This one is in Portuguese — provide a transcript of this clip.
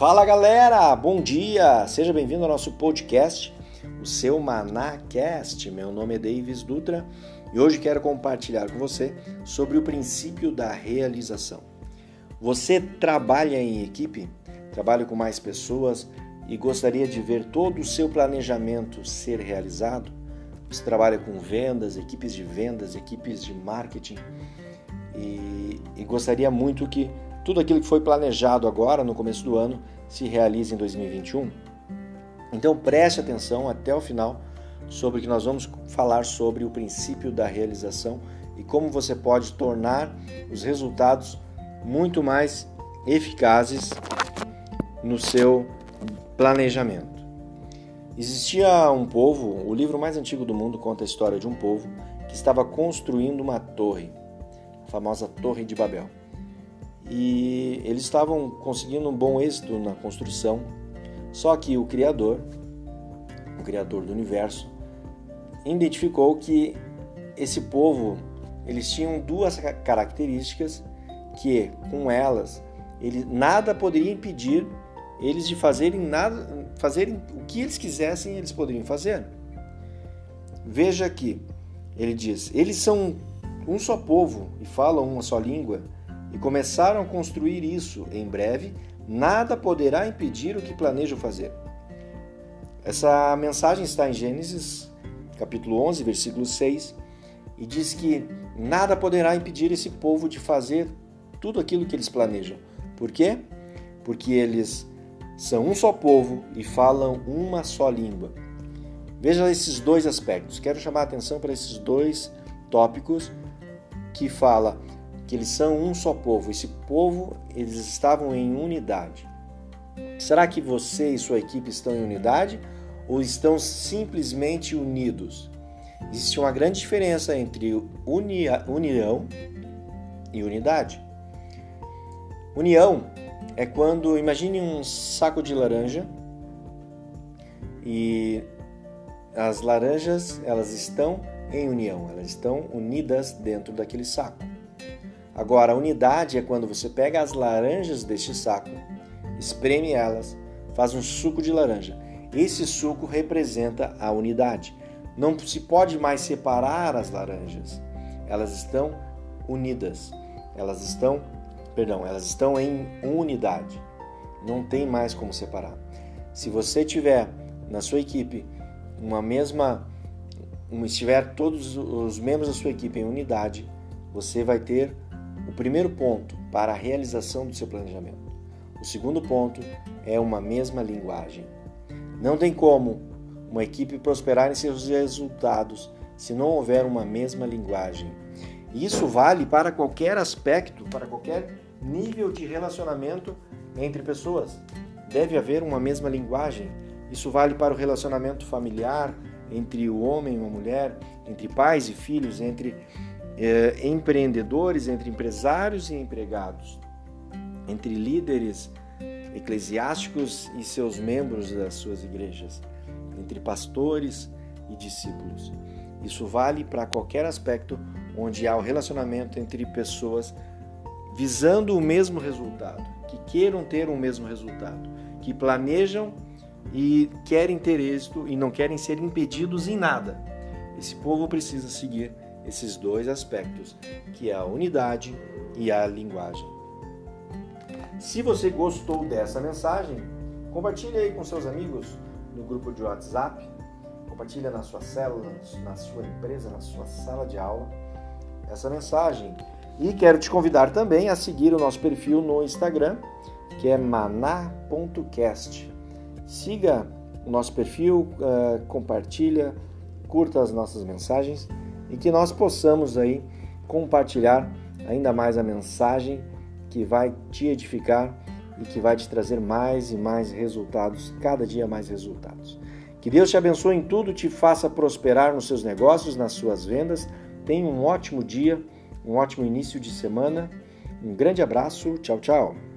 Fala galera, bom dia! Seja bem-vindo ao nosso podcast, o seu Manacast. Meu nome é Davis Dutra e hoje quero compartilhar com você sobre o princípio da realização. Você trabalha em equipe? Trabalha com mais pessoas e gostaria de ver todo o seu planejamento ser realizado? Você trabalha com vendas, equipes de vendas, equipes de marketing e, e gostaria muito que tudo aquilo que foi planejado agora no começo do ano se realize em 2021? Então preste atenção até o final sobre o que nós vamos falar sobre o princípio da realização e como você pode tornar os resultados muito mais eficazes no seu planejamento. Existia um povo, o livro mais antigo do mundo conta a história de um povo que estava construindo uma torre, a famosa Torre de Babel e eles estavam conseguindo um bom êxito na construção. Só que o Criador, o Criador do universo, identificou que esse povo eles tinham duas características que, com elas, ele, nada poderia impedir eles de fazerem nada, fazerem o que eles quisessem, eles poderiam fazer. Veja aqui, ele diz: eles são um só povo e falam uma só língua e começaram a construir isso em breve, nada poderá impedir o que planejam fazer. Essa mensagem está em Gênesis, capítulo 11, versículo 6, e diz que nada poderá impedir esse povo de fazer tudo aquilo que eles planejam. Por quê? Porque eles são um só povo e falam uma só língua. Veja esses dois aspectos. Quero chamar a atenção para esses dois tópicos que fala que eles são um só povo. Esse povo, eles estavam em unidade. Será que você e sua equipe estão em unidade ou estão simplesmente unidos? Existe uma grande diferença entre unia, união e unidade. União é quando, imagine um saco de laranja e as laranjas, elas estão em união, elas estão unidas dentro daquele saco. Agora, a unidade é quando você pega as laranjas deste saco, espreme elas, faz um suco de laranja. Esse suco representa a unidade. Não se pode mais separar as laranjas. Elas estão unidas. Elas estão, perdão, elas estão em unidade. Não tem mais como separar. Se você tiver na sua equipe uma mesma, estiver todos os membros da sua equipe em unidade, você vai ter primeiro ponto para a realização do seu planejamento. O segundo ponto é uma mesma linguagem. Não tem como uma equipe prosperar em seus resultados se não houver uma mesma linguagem. Isso vale para qualquer aspecto, para qualquer nível de relacionamento entre pessoas. Deve haver uma mesma linguagem. Isso vale para o relacionamento familiar entre o homem e uma mulher, entre pais e filhos, entre é, empreendedores, entre empresários e empregados, entre líderes eclesiásticos e seus membros das suas igrejas, entre pastores e discípulos. Isso vale para qualquer aspecto onde há o relacionamento entre pessoas visando o mesmo resultado, que queiram ter o mesmo resultado, que planejam e querem ter êxito e não querem ser impedidos em nada. Esse povo precisa seguir esses dois aspectos, que é a unidade e a linguagem. Se você gostou dessa mensagem, compartilhe aí com seus amigos no grupo de WhatsApp, compartilhe na sua célula, na sua empresa, na sua sala de aula essa mensagem. E quero te convidar também a seguir o nosso perfil no Instagram, que é maná.cast. Siga o nosso perfil, uh, compartilha, curta as nossas mensagens e que nós possamos aí compartilhar ainda mais a mensagem que vai te edificar e que vai te trazer mais e mais resultados, cada dia mais resultados. Que Deus te abençoe em tudo, te faça prosperar nos seus negócios, nas suas vendas. Tenha um ótimo dia, um ótimo início de semana. Um grande abraço, tchau, tchau.